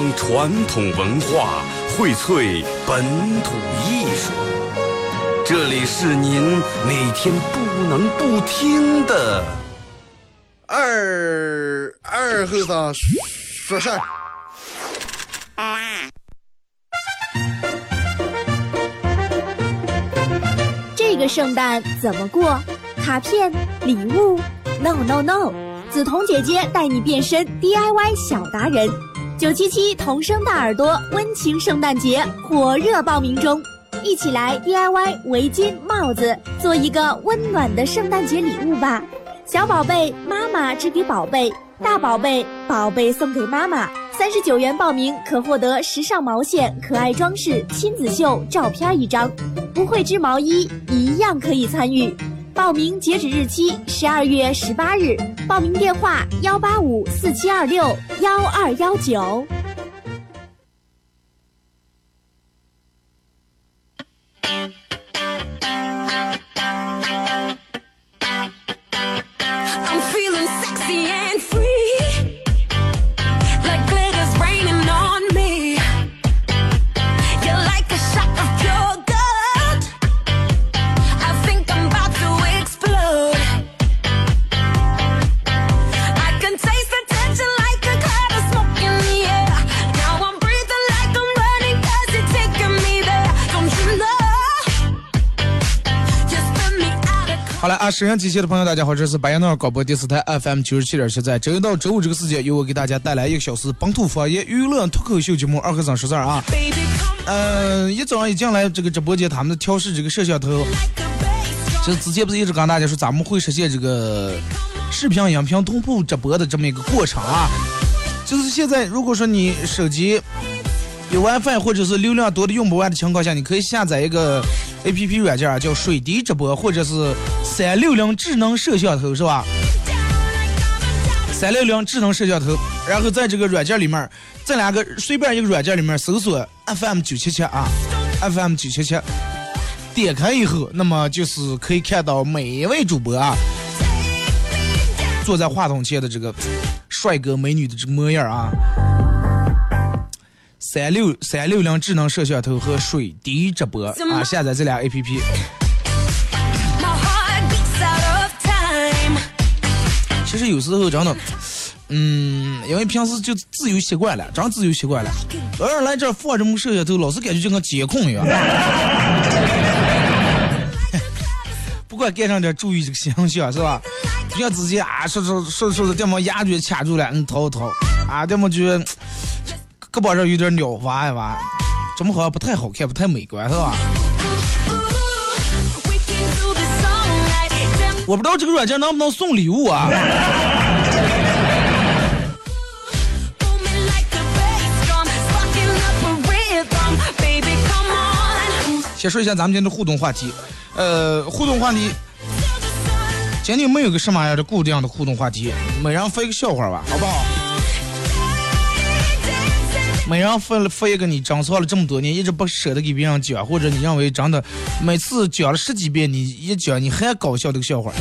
扬传统文化，荟萃本土艺术。这里是您每天不能不听的二二后生说事儿。这个圣诞怎么过？卡片、礼物？No No No！梓潼姐姐带你变身 DIY 小达人。九七七童声大耳朵温情圣诞节火热报名中，一起来 DIY 围巾、帽子，做一个温暖的圣诞节礼物吧！小宝贝，妈妈织给宝贝；大宝贝，宝贝送给妈妈。三十九元报名可获得时尚毛线、可爱装饰、亲子秀照片一张，不会织毛衣一样可以参与。报名截止日期十二月十八日，报名电话幺八五四七二六幺二幺九。沈阳机械的朋友，大家好，这是白羊那广播电视台 FM 九十七点七，在周一到周五这个时间，由我给大家带来一个小时本土方言娱乐脱口秀节目《二和尚说事儿》啊。嗯、一早上一进来这个直播间，他们调试这个摄像头，就是之前不是一直跟大家说咱们会实现这个视频、音频同步直播的这么一个过程啊。就是现在，如果说你手机有 WiFi 或者是流量多的用不完的情况下，你可以下载一个 APP 软件，叫水滴直播或者是三六零智能摄像头，是吧？三六零智能摄像头，然后在这个软件里面，这两个随便一个软件里面搜索 FM 九七七啊，FM 九七七，点开以后，那么就是可以看到每一位主播啊，坐在话筒前的这个帅哥美女的这个模样啊。三六三六零智能摄像头和水滴直播啊，下载这俩 A P P。其实有时候真的，嗯，因为平时就自由习惯了，真自由习惯了。偶尔来这儿放这么摄像头，老是感觉就跟监控一样。不管干上点，注意这个形象是吧？不像之前啊，说说说说的这么牙就卡住了，嗯，逃逃啊，这么就胳膊上有点鸟娃一娃，怎么好像不太好看，不太美观是吧我不知道这个软件能不能送礼物啊.先说一下咱们今天的互动话题，呃，互动话题，今天没有个什么样的固定的互动话题，每人发一个笑话吧，好不好？每人发了发一个你珍藏了这么多年，一直不舍得给别人讲，或者你认为真的每次讲了十几遍，你一讲你还搞笑的个笑话。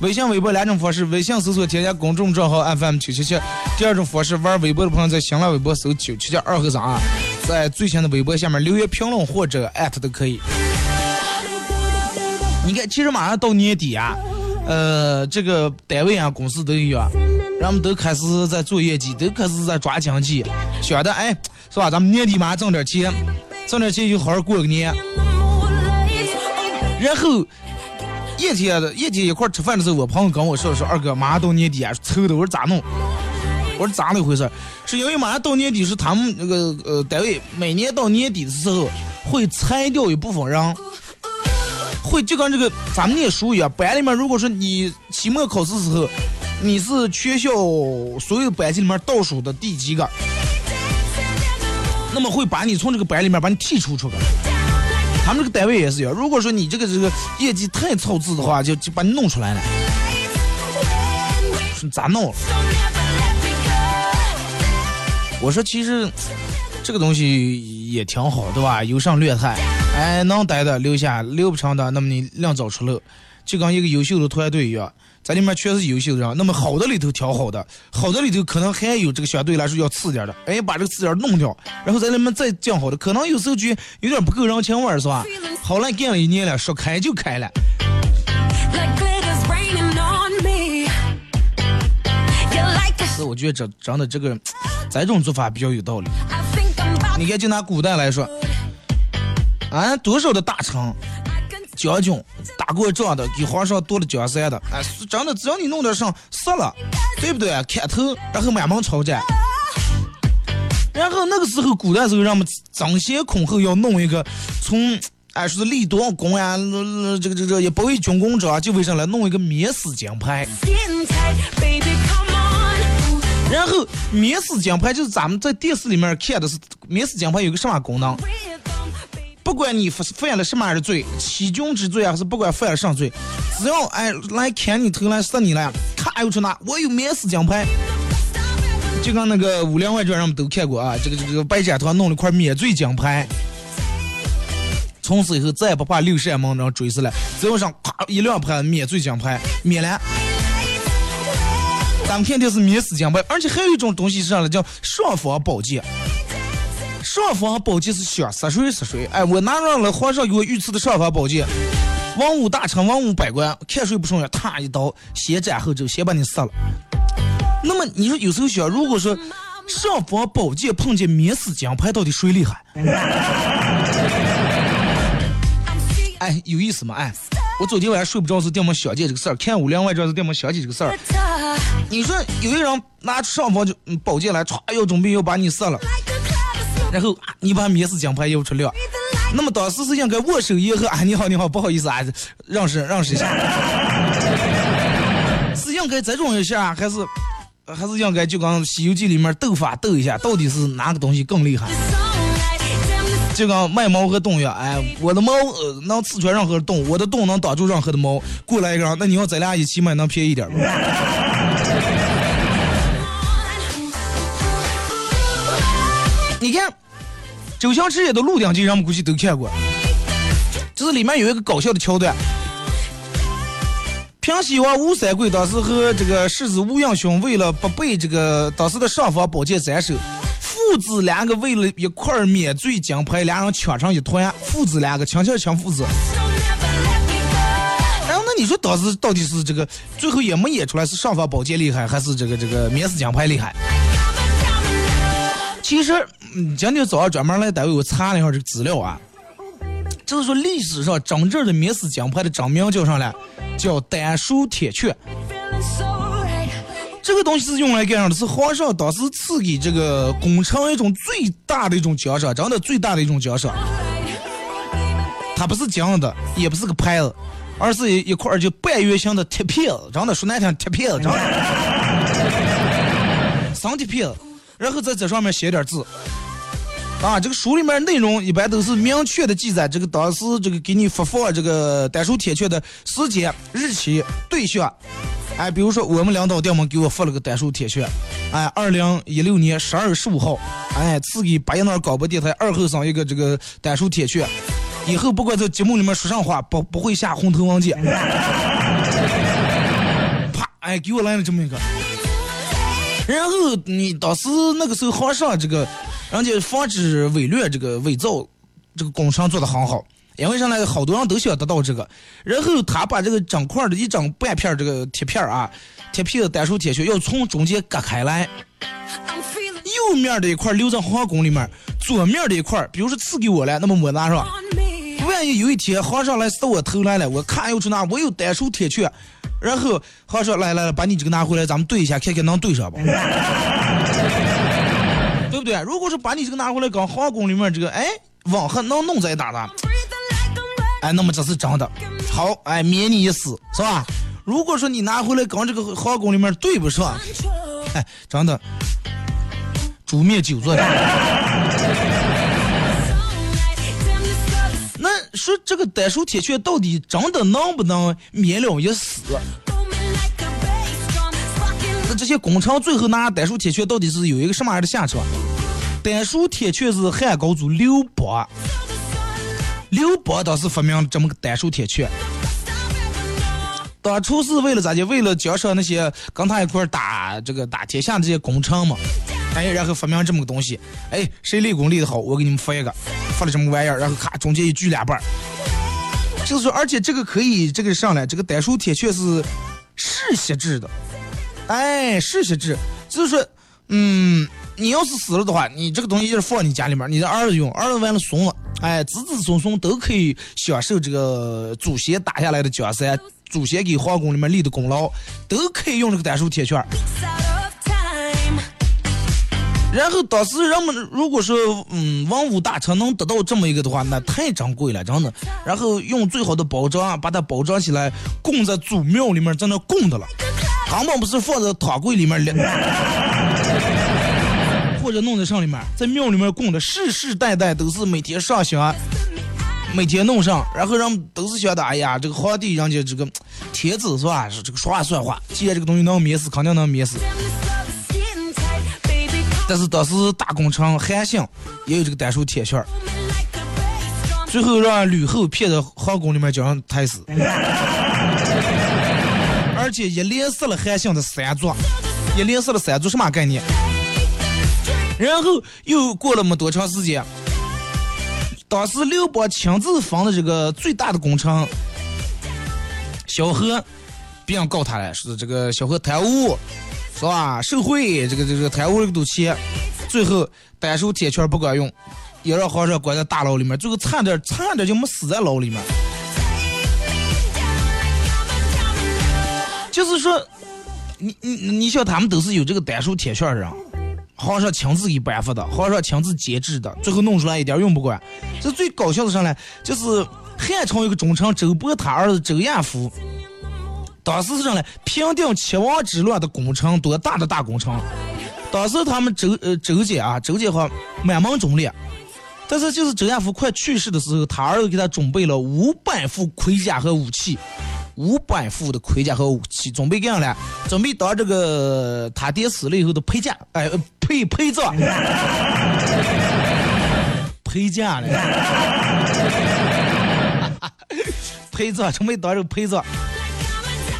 微信、微博两种方式，微信搜索添加公众账号 FM 九七七，第二种方式玩微博的朋友在新浪微博搜九七七二和三啊，在最新的微博下面留言评论或者艾特都可以。你看，其实马上到年底啊，呃，这个单位啊、公司都有啊，人们都开始在做业绩，都开始在抓经济，想的哎，是吧？咱们年底马上挣点钱，挣点钱就好好过个年。然后一天的一天一块吃饭的时候，我朋友跟我说说，二哥马上到年底啊，愁的，我说咋弄？我说咋那回事？是因为马上到年底是他们那个呃单位每年到年底的时候会裁掉一部分人，会就跟这个咱们念书一样，班里面如果说你期末考试时候你是全校所有班级里面倒数的第几个，那么会把你从这个班里面把你剔除出去。他们这个单位也是一样，如果说你这个这个业绩太超支的话，就就把你弄出来了。说咋弄？我说其实这个东西也挺好，对吧？优胜劣汰，哎，能待的留下，留不成的，那么你另找出路。就跟一个优秀的团队一样，在里面全是优秀的人，那么好的里头挑好的，好的里头可能还有这个相对来说要次点儿的，哎，把这个次点儿弄掉，然后在里面再降好的，可能有时候觉得有点不够人情味儿，是吧？好了，干了一年了，说开就开了。是我觉得这真的这个，咱这种做法比较有道理。你看，就拿古代来说，啊，多少的大臣、将军打过仗的，给皇上夺了江山的，哎，真的只要你弄点上杀了，对不对？砍头，然后满门抄斩。然后那个时候，古代时候，让我们争先恐后要弄一个从。哎，说是立多少功呀？呃这个这个这个也不为军功者，就为啥来弄一个免死金牌.然后免死金牌就是咱们在电视里面看的是免死金牌有个什么功能？不管你犯犯了什么样的罪，欺君之罪啊，还是不管犯了什么罪，只要哎来砍你头来杀你了，咔又出那，我有免死金牌。就跟那个《武林外传》上面都看过啊，这个这个白展堂弄了块免罪金牌，从此以后再也不怕六扇门人追死了，只要上咔一亮牌免罪金牌，免了。咱们看的是免死金牌，而且还有一种东西是啥呢？叫尚方宝剑。尚方宝剑是想杀谁杀谁，哎，我拿上了皇上给我御赐的上方宝剑，文武大臣、文武百官看谁不顺眼，他一刀先斩后奏，先把你杀了。那么你说有时候想，如果说上方宝剑碰见免死金牌，到底谁厉害？哎，有意思吗？哎，我昨天晚上睡不着是这么想起这个事儿，看《武林外传》是这么想起这个事儿。你说有一个人拿出尚方就嗯宝剑来，歘要准备要把你杀了，然后你把免死金牌要出来。那么当时是应该握手言和啊，你好你好，不好意思啊，让识让识一下，是应该这种一下，还是还是应该就跟《西游记》里面斗法斗一下，到底是哪个东西更厉害？就跟卖猫和洞一样，哎，我的猫能刺穿任何的洞，我的洞能挡住任何的猫。过来一个，那你要咱俩一起买，能便宜点吗？你看，周星驰演的《鹿鼎记》，人们估计都看过，就是里面有一个搞笑的桥段。平西王吴三桂当时和这个世子吴应熊为了不被这个当时的尚方宝剑斩首，父子两个为了一块儿免罪金牌，两人抢成一团，父子两个亲亲亲父子。don't never let me go. 然后那你说当时到底是这个最后也没演出来是尚方宝剑厉害，还是这个这个免死金牌厉害？其实，嗯，今天早上专门来单位我查了一下这个资料啊，就是说历史上真正的免死金牌的真名叫啥来？叫丹书铁券。这个东西是用来干啥的？是皇上当时赐给这个功臣一种最大的一种奖赏，真的最大的一种奖赏。它不是金的，也不是个牌子，而是一一块儿就半圆形的铁片子，真的说难听，铁片子，真的，生铁片子，然后在这上面写点字。啊，这个书里面内容一般都是明确的记载这个当时这个给你发放这个单数铁券的时间、日期、对象。哎，比如说我们领导电门给我发了个单数铁券，哎，二零一六年十二月十五号，哎，赐给巴彦淖尔广播电台二后生一个这个单数铁券，以后不管在节目里面说上话，不不会下红头文件。啪，哎，给我来了这么一个。然后你当时那个时候皇上这个，人家防止伪劣这个伪造，这个工程做得很好。因为啥呢？好多人都想得到这个，然后他把这个整块的一整半片这个铁片啊，铁片的单手铁圈要从中间割开来，右面的一块留在皇宫里面，左面的一块，比如说赐给我了，那么我拿上。万一有一天皇上来撕我偷来了，我看又出那我有单手铁拳，然后皇上来来来，把你这个拿回来，咱们对一下，看看能对上不？对不对？如果说把你这个拿回来，跟皇宫里面这个哎吻合能弄在打的，哎，那么这是真的。好，哎，免你一死，是吧？如果说你拿回来跟这个皇宫里面对不上，哎，真的，诛灭九座的。说这个单数铁拳到底真的能不能免了一死？那这些工程最后拿单数铁拳到底是有一个什么样的下场？单数铁拳是汉高祖刘邦，刘邦当时发明这么个单数铁拳。当初是为了咋的？为了奖赏那些跟他一块打这个打天下的这些功臣嘛。哎，然后发明这么个东西，哎，谁立功立的好，我给你们发一个，发了什么玩意儿，然后咔中间一锯两半儿。就是说，而且这个可以这个上来，这个单数铁确是世袭制的，哎，世袭制，就是说，嗯，你要是死了的话，你这个东西就是放你家里面，你的儿子用，儿子完了怂了，哎，子子孙孙都可以享受这个祖先打下来的江山，祖先给皇宫里面立的功劳，都可以用这个单数铁券然后当时人们如果说嗯文武大臣能得到这么一个的话，那太珍贵了，真的。然后用最好的包装啊，把它包装起来，供在祖庙里面，在那供的了，根本不是放在堂柜里面，或者弄在上里面，在庙里面供的，世世代代都是每天上香。每天弄上，然后人们都是觉得，哎呀，这个皇帝人家这个天子是吧？是这个说话算话，既然这个东西能灭死，肯定能灭死。但是当时大工程韩信也有这个单手铁券儿，最后让吕后骗到皇宫里面将人抬死，而且一连杀了韩信的三族，一连杀了三族什么概念？然后又过了没多长时间，当时刘邦亲自封的这个最大的功臣萧何，别人告他了，说这个萧何贪污，是吧？受贿，这个这个贪污了一堵钱，最后单手铁圈不管用，也让皇上关在大牢里面，最后差点差点就没死在牢里面。就是说，你你你像他们都是有这个单手铁券的人，皇上亲自给颁发的，皇上亲自监制的，最后弄出来一点用不管。这最搞笑的上来就是汉朝一个忠臣周勃他儿子周亚夫，当时是上来平定七王之乱的工程，多大的大工程。当时他们周呃周家啊，周家好满门忠烈，但是就是周亚夫快去世的时候，他儿子给他准备了五百副盔甲和武器，五百副的盔甲和武器，准备干啥呢？准备当这个他爹死了以后的陪嫁，哎，呃陪陪葬，陪嫁呢，陪葬，准备当这个陪葬。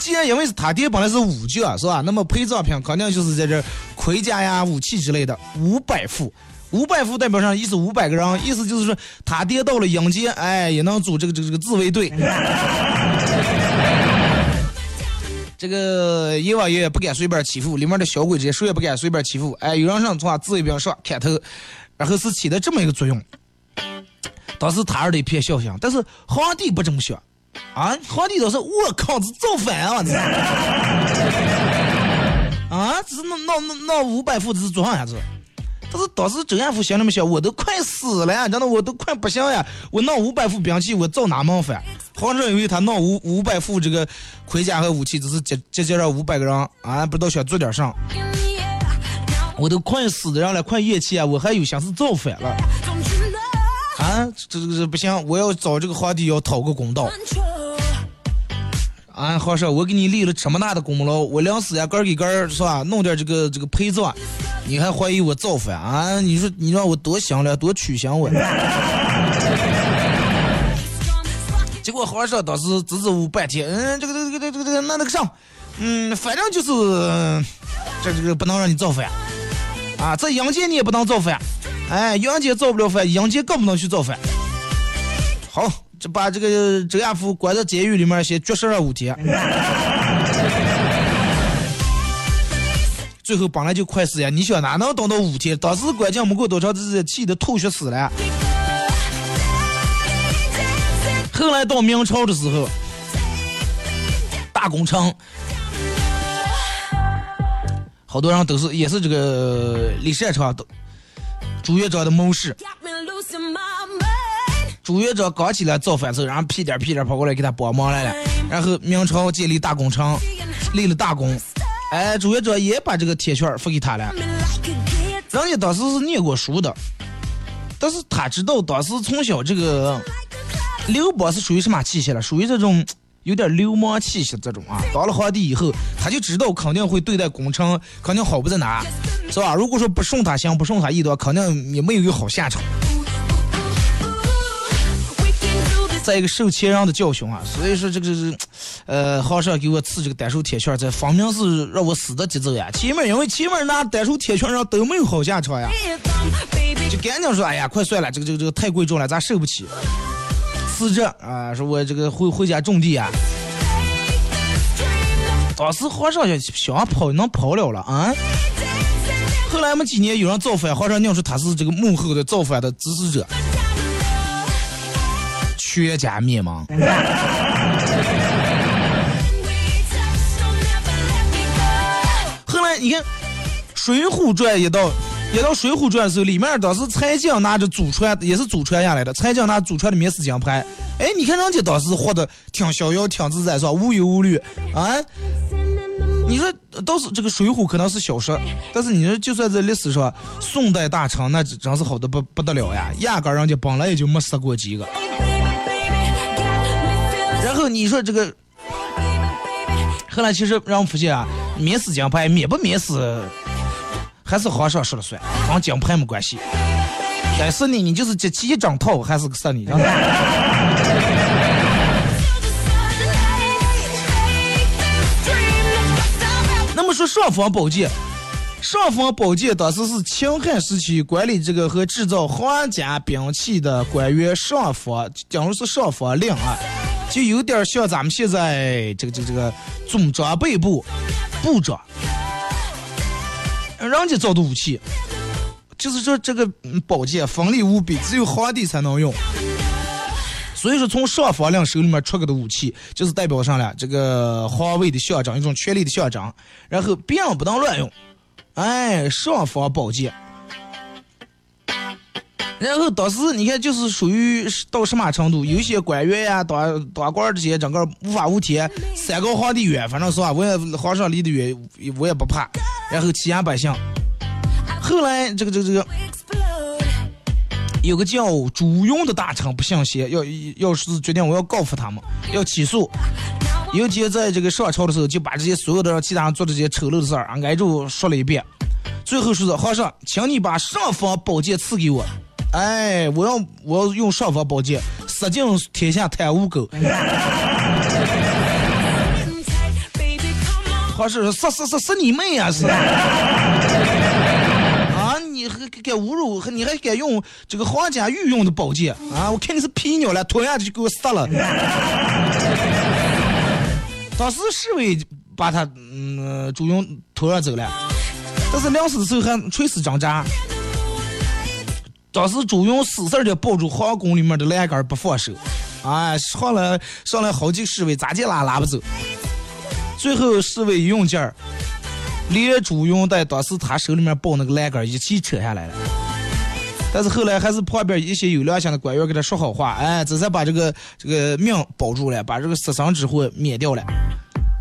既然因为是他爹本来是武将是吧？那么陪葬品肯定就是在这盔甲呀、武器之类的，五百副。五百副代表上意思五百个人，意思就是说他爹到了阴间，哎，也能组这个这个这个自卫队。这个阎王爷也不敢随便欺负，里面的小鬼子谁也不敢随便欺负。哎，有人上从自卫兵上砍头，然后是起的这么一个作用。当时他儿子一片笑声，但是皇帝不这么想啊！皇帝都是我靠，这造反啊！这 啊，这是那那那那五百副这是做啥呀？这？但是当时周亚夫心里面想，我都快死了呀，真的我都快不行呀！我弄五百副兵器，我造哪门反？皇上以为他弄五五百副这个盔甲和武器，只是接接接让五百个人啊，不知道想做点啥。我都快死的人了，快咽气啊！我还有心思造反了啊！这这这不行，我要找这个皇帝要讨个公道啊！皇上，我给你立了这么大的功劳，我临死呀，根儿给根儿是吧？弄点这个这个陪葬，你还怀疑我造反啊？你说你让我多想了，多取想我。结果皇上当时支支吾半天，嗯，这个这个这个这个这个那那个上，嗯，反正就是这这个不能让你造反啊，在阳间你也不能造反，哎，阳间造不了反，阳间更不能去造反。好，这把这个周亚夫关在监狱里面，先绝食了五天。最后本来就快死呀，你想哪能等到五天？当时关键没过多长时间，气得吐血死了。后来到明朝的时候，大工程，好多人都是也是这个李善长都朱元璋的谋士。朱元璋刚起来造反之后，然后屁颠屁颠跑过来给他帮忙来了。然后明朝建立大工程，立了大功，哎，朱元璋也把这个铁券付给他了。人家当时是念过书的，但是他知道当时从小这个刘邦是属于什么气息了？属于这种有点流氓气息这种啊。当了皇帝以后，他就知道肯定会对待功臣，肯定好不在哪，是吧？如果说不顺他心，不顺他意的话，肯定也没有一个好下场。再一个受前人的教训啊，所以说这个是，呃，皇上给我赐这个单手铁券，这分明是让我死的节奏呀。前面因为前面拿单手铁券上都没有好下场呀，就赶紧说，哎呀，快算了，这个这个这个太贵重了，咱受不起。死这啊，说我这个回回家种地啊。当时皇上想想跑能跑了了啊。后来没几年有人造反，皇上认出他是这个幕后的造反的指使者，全家灭亡。后来你看《水浒传》也到也到《水浒传》的时候，里面当时柴将拿着祖传，也是祖传下来的，柴将拿祖传的免死金牌。哎，你看人家当时活得挺逍遥、挺自在，是吧？无忧无虑啊。你说倒是这个《水浒》可能是小说，但是你说就算在历史上，宋代大臣那真是好的不不得了呀，压根人家本来也就没死过几个。然后你说这个，后来其实让我发现啊，免死金牌免不免死，还是皇上说了算，跟金牌没关系。该是你，你就是集齐一整套，还是个是你。说尚方宝剑，尚方宝剑当时是秦汉时期管理这个和制造皇家兵器的官员尚方，假如是尚方令啊，就有点像咱们现在这个这个这个总装备部部长，人家造的武器，就是说这个宝剑锋利无比，只有皇帝才能用。所以说，从上方令手里面出个的武器，就是代表上了这个皇位的象征，一种权力的象征。然后别人不能乱用，哎，上方宝剑。然后当时你看，就是属于到什么程度？有些官员呀、当当官这些，整个无法无天，山高皇帝远，反正是吧，我也皇上离得远，我也不怕。然后欺压百姓。后来这个这个这个。有个叫朱庸的大臣不信邪，要要是决定我要告发他们，要起诉。有一天在这个上朝的时候，就把这些所有的让其他人做的这些丑陋的事儿，挨住说了一遍。最后说的皇上，请你把尚方宝剑赐给我。哎，我要我要用尚方宝剑杀尽天下贪污狗。皇上说：杀杀杀杀你妹呀！是。还敢侮辱？你还敢用这个皇家御用的宝剑啊？我看你是皮鸟了，吞下去就给我杀了。当时侍卫把他嗯朱勇拖上走了，但是临死的时候还垂死挣扎。当时朱勇死死的抱住皇宫里面的栏杆不放手，啊，上来上来好几个侍卫咋地拉拉不走，最后侍卫用劲儿。连朱云带当时他手里面抱那个栏杆一起扯下来了，但是后来还是旁边一些有良心的官员给他说好话，哎，这才把这个这个命保住了，把这个杀生之祸免掉了。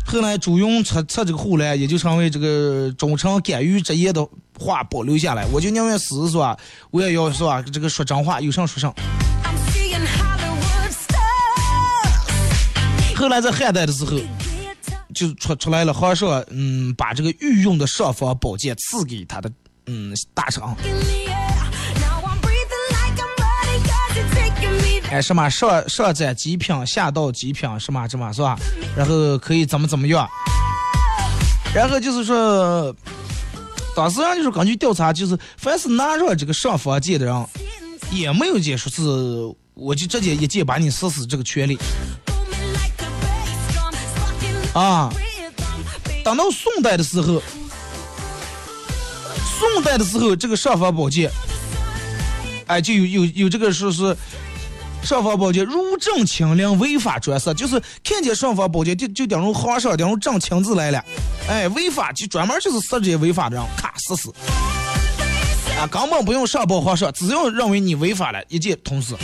后来朱云撤撤这个后来，也就成为这个忠诚敢于直言的话保留下来。我就宁愿死是吧？我也要是吧？这个说真话，有啥说啥。后来在汉代的时候。就出出来了，皇上嗯，把这个御用的尚方宝剑赐给他的嗯大臣。哎，什么上上斩极品，下到极品，什么什么是吧？然后可以怎么怎么样？然后就是说，当时人就是根据调查，就是凡是拿着这个尚方剑的人，也没有解说是我就直接一剑把你死死这个权利。啊，等到宋代的时候，宋代的时候，这个尚方宝剑，哎，就有有有这个说是尚方宝剑入正亲临，违法专杀，就是看见尚方宝剑就就等于皇上等于正亲自来了，哎，违法就专门就是杀这些违法的人，咔死死，啊，根本不用上报皇上，只要认为你违法了，一剑捅死。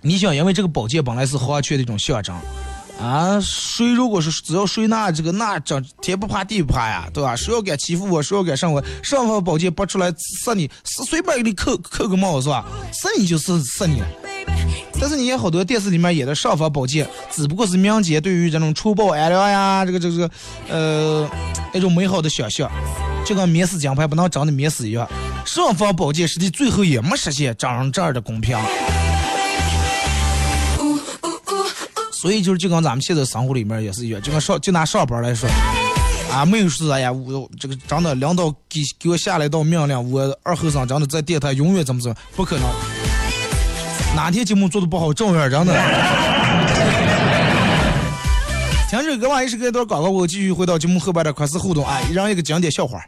你想，因为这个宝剑本来是皇权的一种象征，啊，谁如果是只要谁拿这个那整天不怕地不怕呀，对吧？谁要敢欺负我，谁要敢上我，上方宝剑拔出来杀你，是随便给你扣扣个帽是吧？杀你就是杀你了。但是你看好多电视里面演的上方宝剑，只不过是民间对于这种除暴安良呀，这个这个呃那种美好的想象。就跟免死金牌不能真的免死一样，上方宝剑实际最后也没实现真人这儿的公平。所以就是就跟咱们现在生活里面也是一样，就跟上就拿上班来说，啊，没有说哎呀，我这个真的领导给给我下了一道命令，我二后生真的在电台永远怎么怎么，不可能。哪天节目做的不好，照样真的。停止歌完一时隔一段广告，我继续回到节目后半的快思互动，啊，一人一个经典笑话。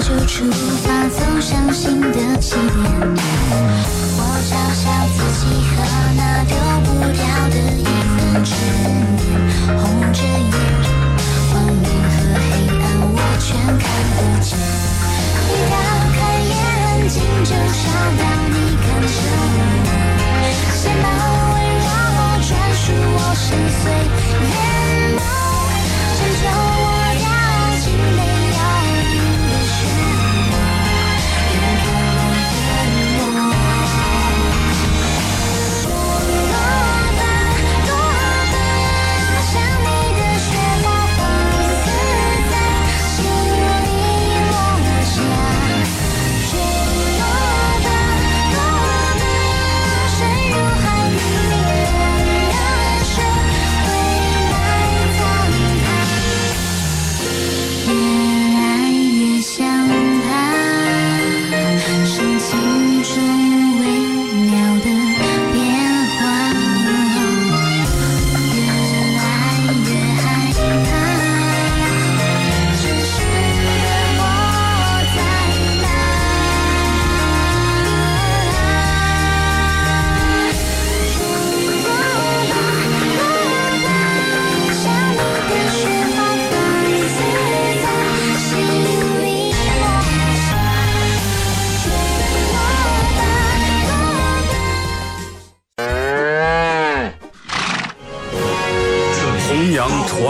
就出发，走向新的起点。我嘲笑自己和那丢不掉的一份执念，红着眼，光明和黑暗我全看不见。一打开眼睛就找到你看着我，写满温柔专属我深邃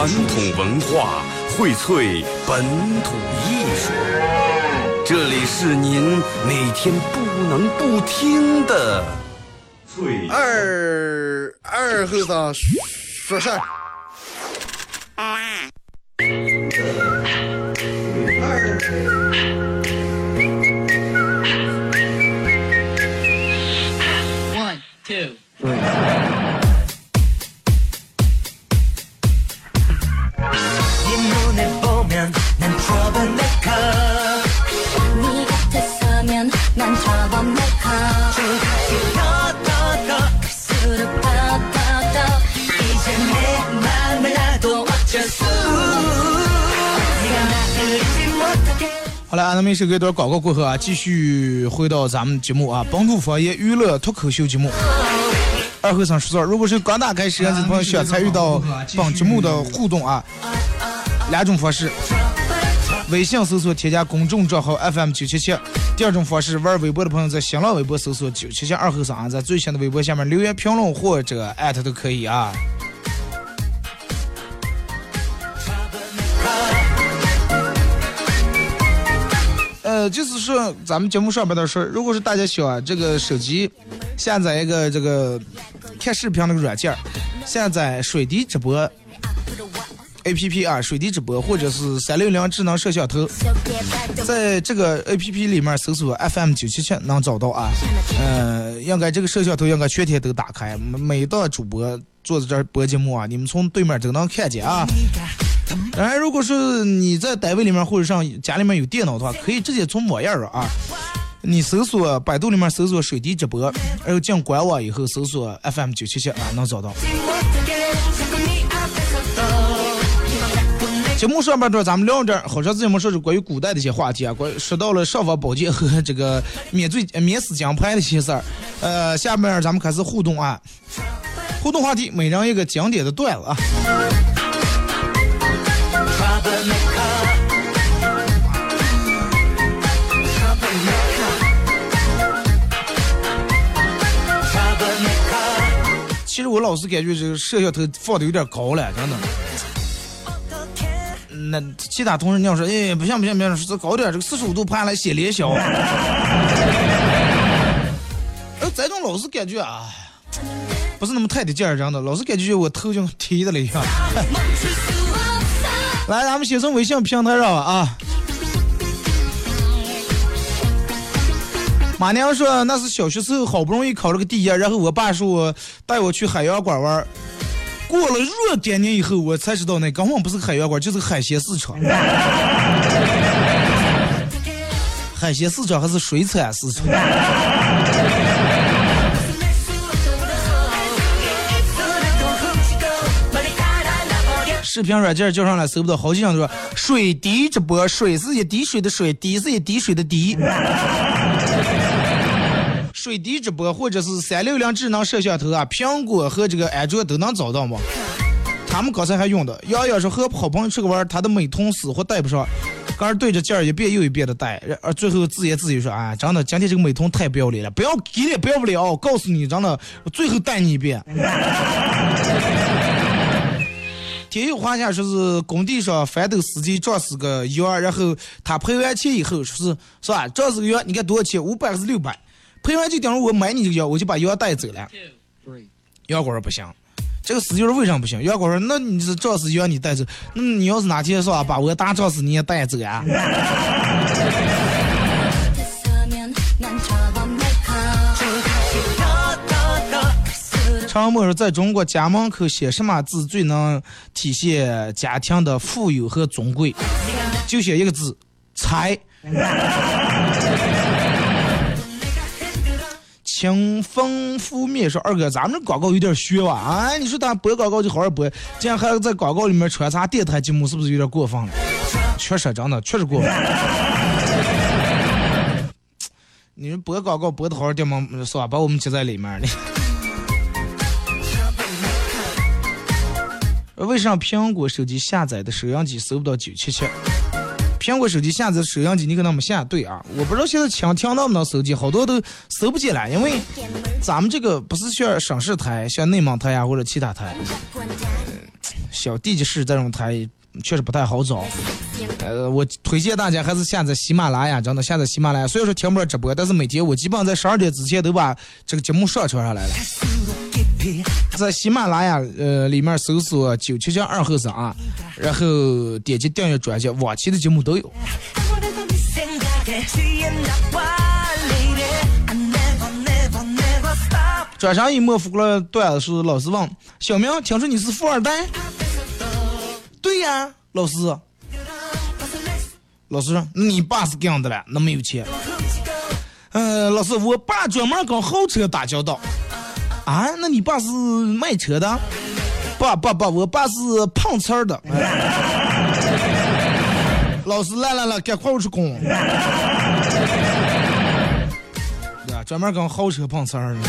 传统文化，荟萃本土艺术。这里是您每天不能不听的二二后生说事儿。首歌一段广告过后啊，继续回到咱们节目啊，本土方言娱乐脱口秀节目。二后生说事儿，如果是刚打开摄像机的朋友想参与到本节目的互动啊，两种方式：微信搜索添加公众账号 FM 九七七；第二种方式，玩微博的朋友在新浪微博搜索九七七二后三，在最新的微博下面留言评论或者艾特都可以啊。呃，就是说，咱们节目上边的说，如果是大家想这个手机下载一个这个看视频那个软件，下载水滴直播 A P P 啊，水滴直播或者是三六零智能摄像头，在这个 A P P 里面搜索 F M 九七七能找到啊。呃，应该这个摄像头应该全天都打开，每每档主播坐在这儿播节目啊，你们从对面都能看见啊。当然，如果是你在单位里面或者上家里面有电脑的话，可以直接从网页儿啊，你搜索百度里面搜索水滴直播，然后进官网以后搜索 FM 九七七啊，能找到。节目上半段咱们聊点儿，好长时间没说是关于古代的一些话题啊，关于说到了尚方宝剑和这个免罪免死金牌的一些事儿。呃，下面咱们开始互动啊，互动话题，每人一个经典的段子啊。其实我老是感觉这个摄像头放的有点高了，真的。那其他同事你要说，哎，不行不行不行，这高点，这个四十五度拍来显脸小。呃，这种老是感觉啊，不是那么太得劲儿，真的，老是感觉我头像提的了一样。来，咱们先从微信平台上啊。马娘说那是小学时候好不容易考了个第一，然后我爸说带我去海洋馆玩儿。过了若干年以后，我才知道那根本不是海洋馆，就是海鲜市场。海鲜市场还是水产市场？视频软件叫上来搜不到，好几张都说水滴直播，水是一滴水的水，滴是一滴水的滴。水滴直播或者是三六零智能摄像头啊，苹果和这个安卓都能找到吗？他们刚才还用的，洋洋说和好朋友出去玩，他的美瞳死活戴不上，刚儿对着镜儿一遍又一遍的戴，而最后自言自语说：“啊，真的，今天这个美瞳太不要脸了，不要给脸不要不了，告诉你，真的，我最后戴你一遍。”天有华夏说是工地上翻斗司机撞死个羊，然后他赔完钱以后说是是吧？撞死个羊，你看多少钱？五百还是六百？赔完就等于我买你这个羊，我就把羊带走了。羊倌说不行，这个司机说为啥不行？羊倌说那你是撞死羊你带走，那你要是哪天是吧把我大撞死你也带走啊？张默说，在中国家门口写什么字最能体现家庭的富有和尊贵？就写一个字：财。清风拂面说：“二哥，咱们这广告有点虚吧！啊，你说他播广告就好好播，这样还在广告里面穿插电台节目，是不是有点过分了？确实，真的确实过分。你们播广告播的好好点嘛，是吧？把我们接在里面为啥苹果手机下载的收音机搜不到九七七？苹果手机下载收音机你可能没下对啊，我不知道现在蜻蜓能不能搜进，好多都搜不进来，因为咱们这个不是像省市台、像内蒙台呀或者其他台，小地级市这种台确实不太好找。呃，我推荐大家还是下载喜马拉雅，真的下载喜马拉雅。虽然说听不了直播，但是每天我基本上在十二点之前都把这个节目上传上来了。在喜马拉雅呃里面搜索九七七二后生啊，然后点击订阅专辑，往期的节目都有。转上一幕过了段子是老师问小明，听说你是富二代？对呀，老师。老师说你爸是这样的了，那么有钱。嗯、老师，我爸专门跟豪车打交道。啊，那你爸是卖车的？不不不，我爸是碰瓷儿的。老师，来来来，赶快我去工。对啊，专门跟豪车碰瓷儿的。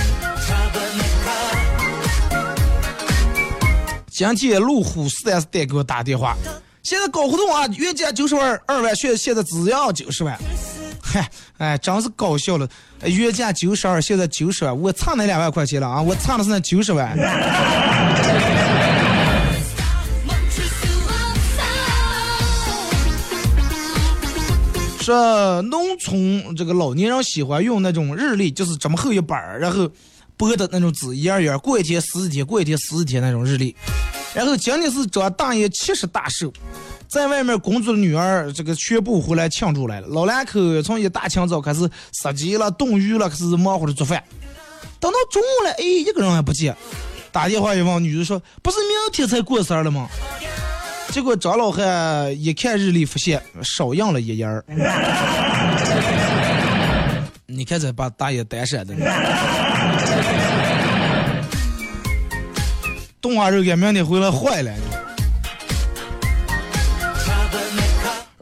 今天路虎 4S 店给我打电话，现在搞活动啊，原价九十万二万，现现在只要九十万。嗨，哎，真是搞笑了！原价九十二，现在九十万，我差那两万块钱了啊！我差的是那九十万。说农村这个老年人喜欢用那种日历，就是这么厚一本儿，然后拨的那种纸，一页一页，过一天撕一天，过一天撕一天那种日历。然后今天是张大爷七十大寿，在外面工作的女儿这个全部回来庆祝来了。老两口从一大清早开始杀鸡了、炖鱼了，开始忙活着做饭。等到中午了，哎，一个人还不见。打电话一问，女的说：“不是明天才过生日了吗？”结果张老汉一看日历，发现少养了一页儿。你看这把大爷单身的，冻花肉干明天回来坏了。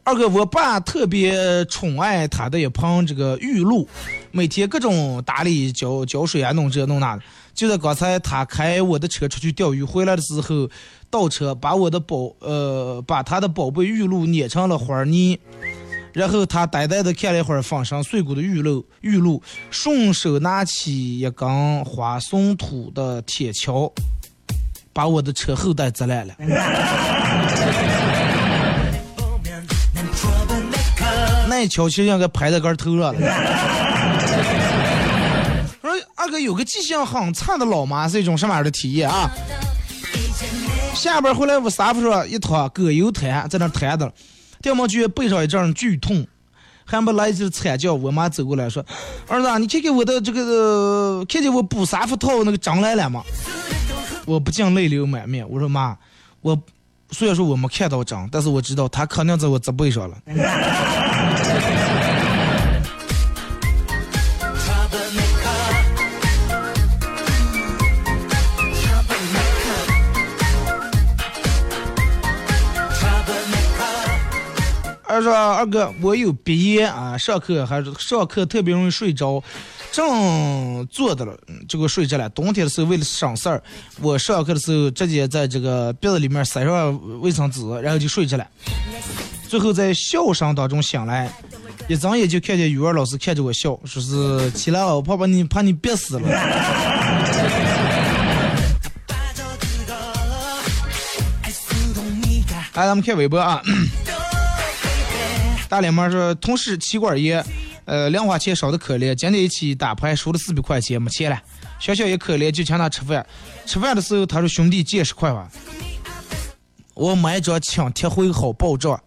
二哥，我爸特别宠爱他的一盆这个玉露，每天各种打理浇浇水啊，弄这弄那的。就在刚才，他开我的车出去钓鱼，回来的时候倒车，把我的宝呃把他的宝贝玉露碾成了花泥，然后他呆呆的看了一会儿粉身碎骨的玉露，玉露顺手拿起一根花松土的铁锹，把我的车后袋砸烂了。一锹其实应该拍在杆头上了。我说二哥有个记性很差的老妈是一种什么样的体验啊？下班回来我沙发上一躺，葛优瘫在那瘫着了，电毛觉背上一阵剧痛，还没来及惨叫，我妈走过来说：“儿子，你看看我的这个，看见我补沙发套那个章来了吗？”我不禁泪流满面。我说妈，我虽然说我没看到章，但是我知道他肯定在我脊背上了。说二哥，我有鼻炎啊，上课还是上课特别容易睡着，正坐着了，嗯结果睡着了。冬天的时候为了省事儿，我上课的时候直接在这个鼻子里面塞上卫生纸，然后就睡着了。最后在笑声当中醒来，一睁眼就看见语文老师看着我笑，说是起来了，我怕把你怕你憋死了。来，咱们看微博啊。大脸妈说，同事气管炎，呃，零花钱少的可怜，今天一起打牌输了四百块钱，没钱了。小小也可怜，就请他吃饭。吃饭的时候，他说：“兄弟，借十块吧。”我买一张请贴会好报账。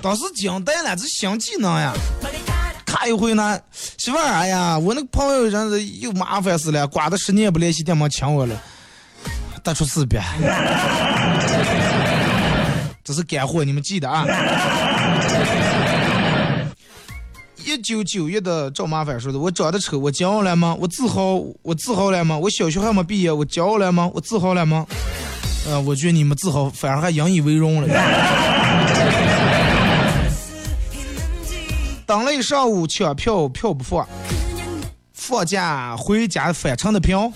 当时惊呆了，这新技能呀！咔一回呢，媳妇儿，哎呀，我那个朋友真是又麻烦死了，刮的十年不联系，电没请我了，打出四百。这是干货，你们记得啊！一九九一的赵麻烦说的：“我长得丑，我骄傲了吗？我自豪，我自豪了吗？我小学还没毕业，我骄傲了吗？我自豪了吗？呃，我觉得你们自豪，反而还引以为荣了。等了一上午，抢票票不放，放假回家返程的票。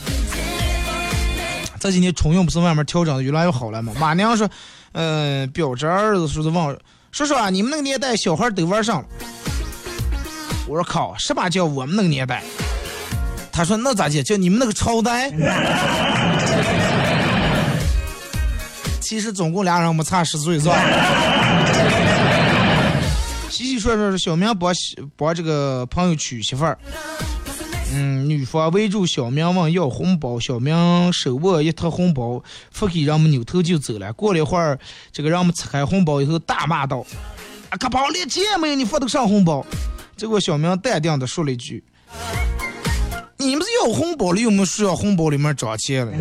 这几年春运不是慢慢调整的越来越好了吗？马娘说。”嗯，表侄儿子说是忘了，说说啊，你们那个年代小孩都玩上了。我说靠，什么叫我们那个年代？他说那咋的？叫你们那个朝代？其实总共俩人没差十岁是吧？细细说说是小明帮帮这个朋友娶媳妇儿。嗯，女方围住小明问要红包，小明手握一沓红包，发给人们，扭头就走了。过了一会儿，这个人们拆开红包以后，大骂道：“啊，个包连钱没有，你发的上红包？”结果小明淡定的说了一句：“你们是要红包了，又没说要红包里面装钱了。”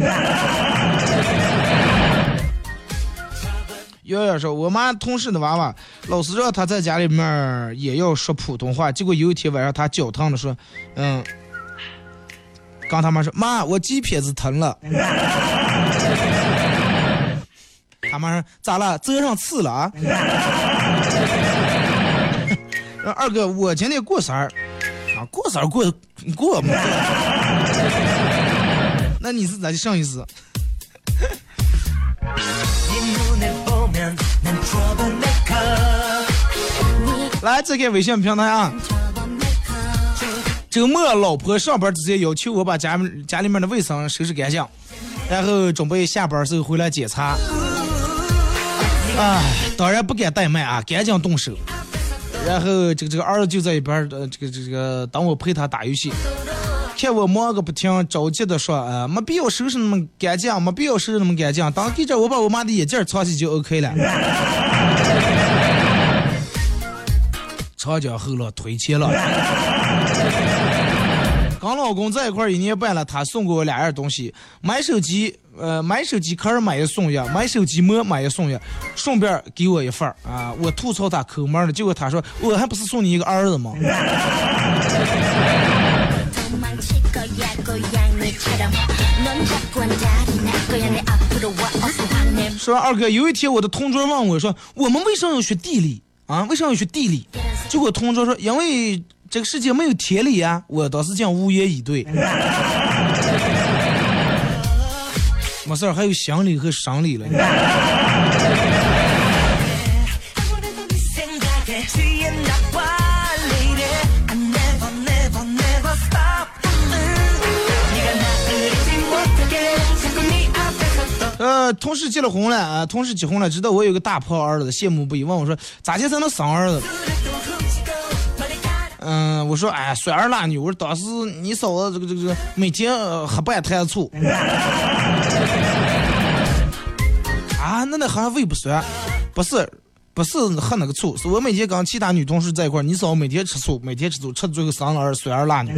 瑶瑶说：“我妈同事的娃娃，老师让他在家里面也要说普通话，结果有一天晚上他脚疼的说，嗯。”刚他妈说妈，我鸡撇子疼了。他妈说咋了？责上刺了啊？二哥，我今天过生日啊，过生日过过嘛？那你是咋的上一次？来，再看微信平台啊。周末老婆上班之前要求我把家家里面的卫生收拾干净，然后准备下班时候回来检查。哎，当然不敢怠慢啊，赶紧动手。然后这个这个儿子就在一边，呃，这个这个等我陪他打游戏，看我忙个不停，着急的说，呃，没必要收拾那么干净，没必要收拾那么干净。当给这我把我妈的眼镜儿藏起就 OK 了。长江后浪推前浪。跟老公在一块儿一年半了，他送给我两样东西：买手机，呃，买手机壳儿买一送一，买手机膜买一送一，顺便给我一份儿啊！我吐槽他抠门儿了，结果他说我还不是送你一个儿子吗？说二哥，有一天我的同桌问我说，我们为什么要学地理啊？为什么要学地理？结果同桌说，因为这个世界没有天理啊！我当时竟无言以对。没事儿，还有心理和生理了。同事结了婚了啊，同事结婚了，知道我有个大胖儿子，羡慕不已，问我说咋的才能生儿子？嗯，我说哎，酸儿辣女，我说当时你嫂子这个这个每天喝半坛醋。啊，那那好像胃不酸，不是不是喝那个醋，是我每天跟其他女同事在一块儿，你嫂每天吃醋，每天吃醋，吃最后生了儿酸儿辣女。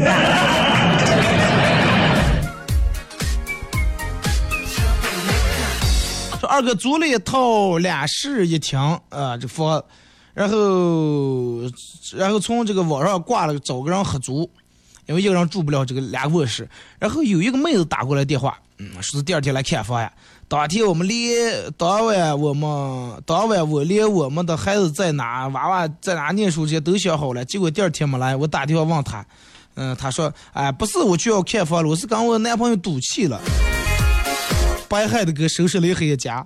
二哥租了一套两室一厅啊，这房，然后然后从这个网上挂了找个人合租，因为一个人住不了这个两卧室，然后有一个妹子打过来电话，嗯，说是第二天来看房呀。当天我们连当晚我们当晚我连我们的孩子在哪娃娃在哪念书这些都想好了，结果第二天没来，我打电话问他，嗯，他说，哎，不是我去要看房了，我是跟我男朋友赌气了。白害的给收拾了一黑家。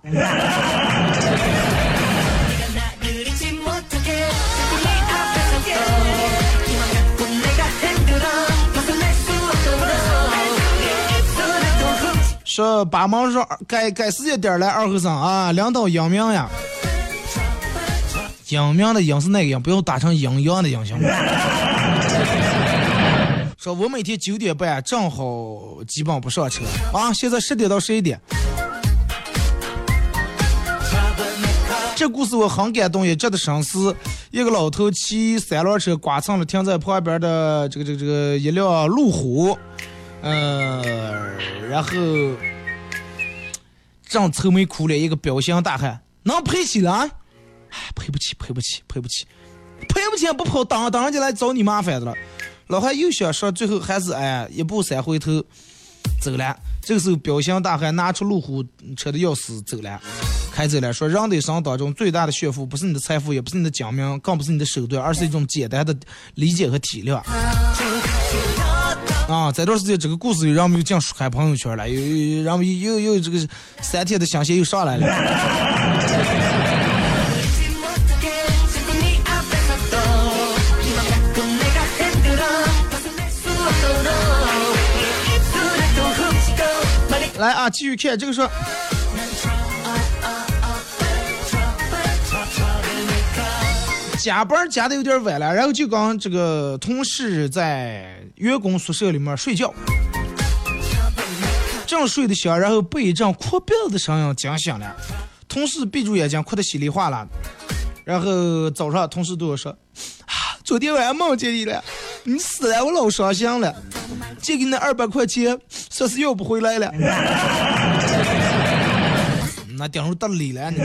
说把忙说该该时间点来二和尚啊，领导英明呀，英明的英是那个英，不要打成阴阳的阴行吗？我每天九点半正好基本不上车啊，现在十点到十一点。这故事我很感动，也值得深思。一个老头骑三轮车刮蹭了停在旁边的这个这个这个一辆路虎，呃，然后正愁眉苦脸，一个彪形大汉能赔起了啊？赔不起，赔不起，赔不起，赔不起不跑，当当人家来找你麻烦的了。老汉又想说，最后还是哎一步三回头走了。这个时候，彪形大汉拿出路虎车的钥匙走了，开走了。说人的一生当中最大的炫富，不是你的财富，也不是你的精明，更不是你的手段，而是一种简单的理解和体谅。啊，这段时间这个故事又让我们又进看朋友圈了，又又让们又又这个三天的香线又上来了。来啊，继续看这个说，加班加的有点晚了，然后就跟这个同事在员工宿舍里面睡觉，正睡得香，然后被一阵哭鼻子的声音惊醒了。同事闭住眼睛，哭得稀里哗啦的。然后早上同事对我说：“ 啊，昨天晚上梦见你了，你死了，我老伤心了。借给你那二百块钱，说是要不回来了。那顶上得理了你。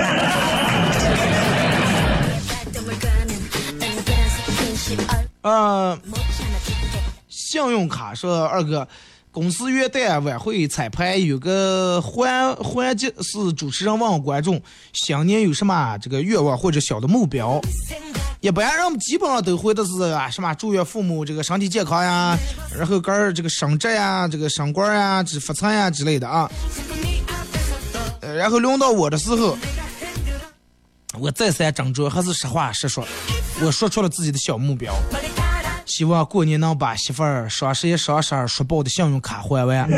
啊，信用卡说二哥，公司元旦晚会彩排有个环环节是主持人问观众新年有什么这个愿望或者小的目标。一般人基本上都回的是啊什么祝愿父母这个身体健康呀，然后个儿这个升职呀、这个升官呀、这发财呀之类的啊。呃，然后轮到我的时候，我再三斟酌，还是实话实说，我说出了自己的小目标，希望过年能把媳妇儿双十一、双十二刷爆的信用卡还完。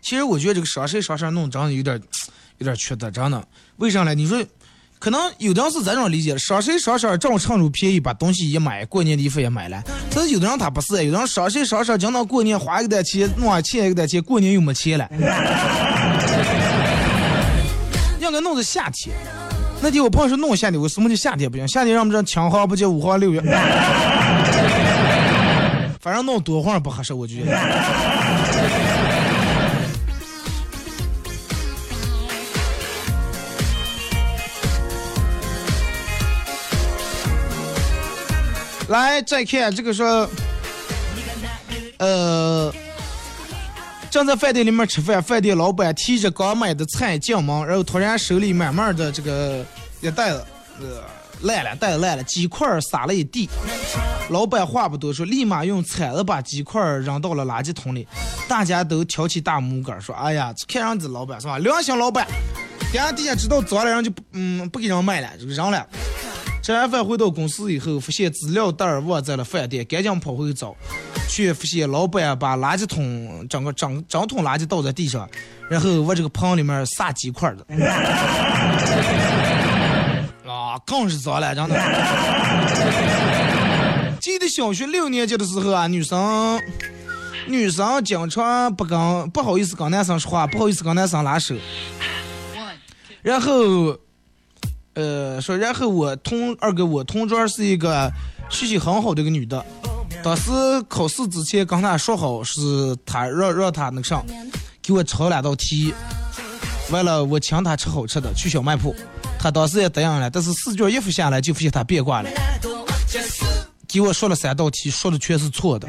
其实我觉得这个双十一、双十二弄真的有点有点缺德，真的。为啥呢？你说，可能有的人是这种理解的：双十一、双十二正好趁着便宜，把东西一买，过年的衣服也买了。但是有的人他不是，有的人双十一、双十二讲到过年花一个点钱，弄完钱一个点钱，过年又没钱了。应该弄的夏天。那天我朋友说弄夏天，我什么叫夏天不行？夏天让我们这青黄不接五号六月，反正弄多会儿不合适，我觉得。来，再看这个说，呃，正在饭店里面吃饭，饭店老板提着刚买的菜进门，然后突然手里满满的这个一袋子，呃，烂了，袋子烂了，鸡块撒了一地。老板话不多说，立马用铲子把鸡块扔到了垃圾桶里。大家都挑起大拇哥说：“哎呀，看上子老板是吧？良心老板。”等下底下知道脏了，人就不嗯不给人卖了，就扔了。吃完饭回到公司以后，发现资料袋忘在了饭店，赶紧跑回去找，却发现老板把垃圾桶整个整整桶垃圾倒在地上，然后往这个盆里面撒鸡块儿的。啊，更是脏了，真的。记得小学六年级的时候啊，女生女生经常不跟不好意思跟男生说话，不好意思跟男生拉手，然后。呃，说然后我同二哥，我同桌是一个学习很好的一个女的，当时考试之前跟她说好，是她让让她那个上，给我抄两道题，完了我请她吃好吃的，去小卖铺，她当时也答应了，但是试卷一复下来就发现她变卦了，给我说了三道题，说的全是错的。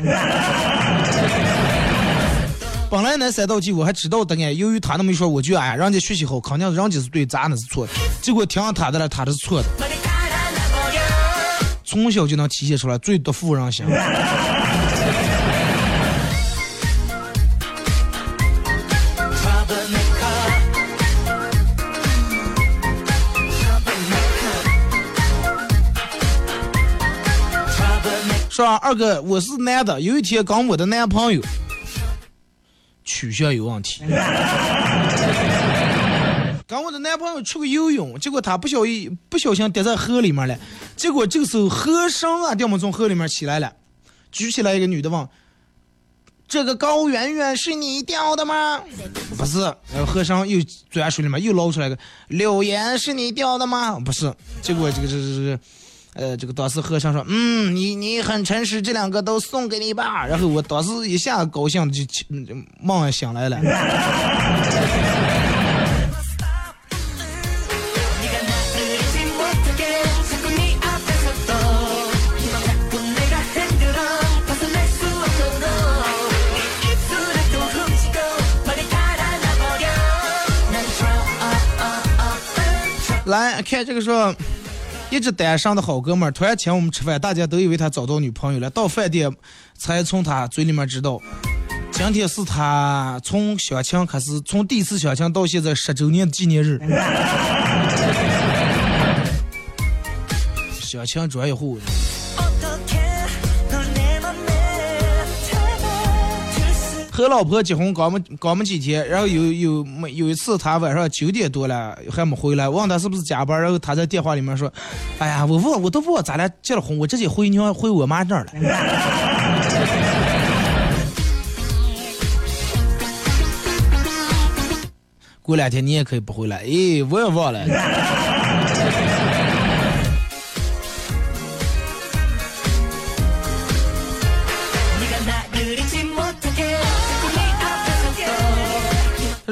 本来那三道题我还知道答案，由于他那么一说，我就哎，人家学习好，肯定人家是对，咱那是错的。结果听他的了，他的是错的。从小就能体现出来最毒妇人心。说二哥，我是男的，有一天跟我的男朋友。取向有问题。跟我的男朋友出去游泳，结果他不小心不小心跌在河里面了。结果这个时候河神啊，掉么从河里面起来了，举起来一个女的问：“这个高圆圆是你掉的吗？”不是。然后和尚又钻水里面又捞出来个：“柳岩是你掉的吗？”不是。结果这个这这这。呃，这个当时和尚说：“嗯，你你很诚实，这两个都送给你吧。”然后我当时一下高兴的就梦醒来了。来看这个说。一直单身的好哥们儿突然请我们吃饭，大家都以为他找到女朋友了。到饭店才从他嘴里面知道，今天是他从相亲开始，从第一次相亲到现在十周年纪念日。相亲专业户。和老婆结婚刚没刚没几天，然后有有没有一次，他晚上九点多了还没回来，问他是不是加班，然后他在电话里面说：“哎呀，我问我都忘咱俩结了婚，我直接回娘回我妈那儿了。”过两天你也可以不回来，哎，我也忘了。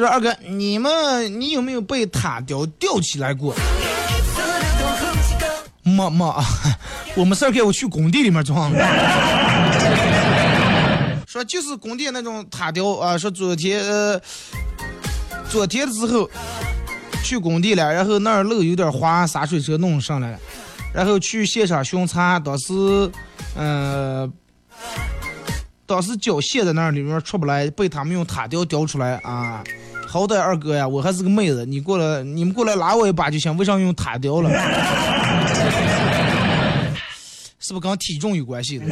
说二哥，你们你有没有被塔吊吊起来过？没没啊，我们儿给我去工地里面装。说就是工地那种塔吊啊。说昨天昨天的时候去工地了，然后那儿路有点滑，洒水车弄上来了，然后去现场巡查，当时嗯当时脚陷在那里面出不来，被他们用塔吊吊出来啊！好歹二哥呀，我还是个妹子，你过来，你们过来拉我一把就行，为啥用塔吊了？是不是跟体重有关系的？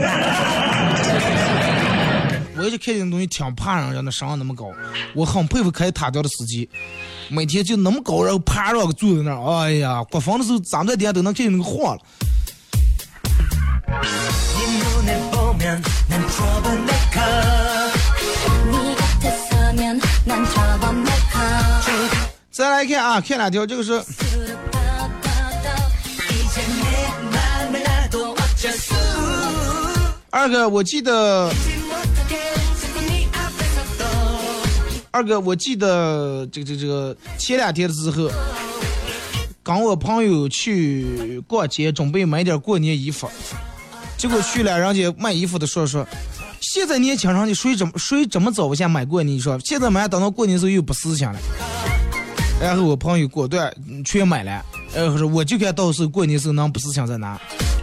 我一直看见那东西挺怕人家那上那么高，我很佩服开塔吊的司机，每天就那么高，然后爬着个坐在那儿，哎呀，刮风的时候咱们在底下都能看见那个晃了。再来看啊看两条这个是。二哥我记得。二哥我记得这个这个这个前两天的时候跟我朋友去逛街准备买点过年衣服。结果去了人家卖衣服的说说现在年轻人的谁这么谁这么早我想买过你说现在买等到过年时候又不思想了。然后我朋友果断全买了，然后说我就看到时候过年时候能不是想再拿。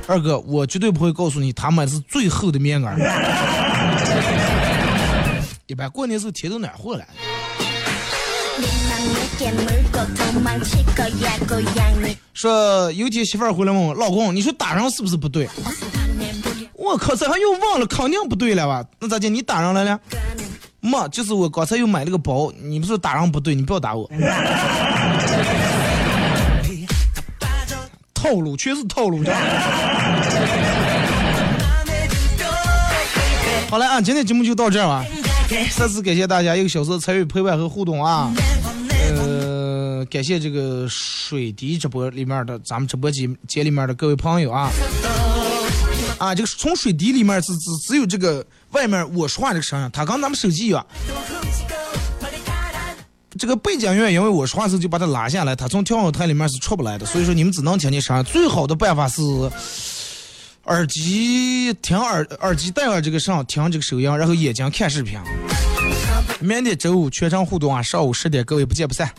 二哥，我绝对不会告诉你，他们是最厚的棉袄。一般过年时候天都暖和了。说有天媳妇儿回来问我老公，你说打上是不是不对？我靠，这还又忘了，肯定不对了吧？那咋的？你打上来了？没，就是我刚才又买了个包，你不是打人不对，你不要打我。套路，全是套路。好了啊，今天节目就到这儿吧。再次感谢大家一个小时的参与陪伴和互动啊。呃，感谢这个水滴直播里面的咱们直播间里面的各位朋友啊。啊，这个从水滴里面只只只有这个外面我说话这个声音，它跟咱们手机一样。这个背景音乐，因为我说话时候就把它拉下来，它从调音台里面是出不来的，所以说你们只能听见声音。最好的办法是耳机听耳耳机戴耳这个上听这个收音，然后眼睛看视频。明天周五全程互动啊，上午十点，各位不见不散。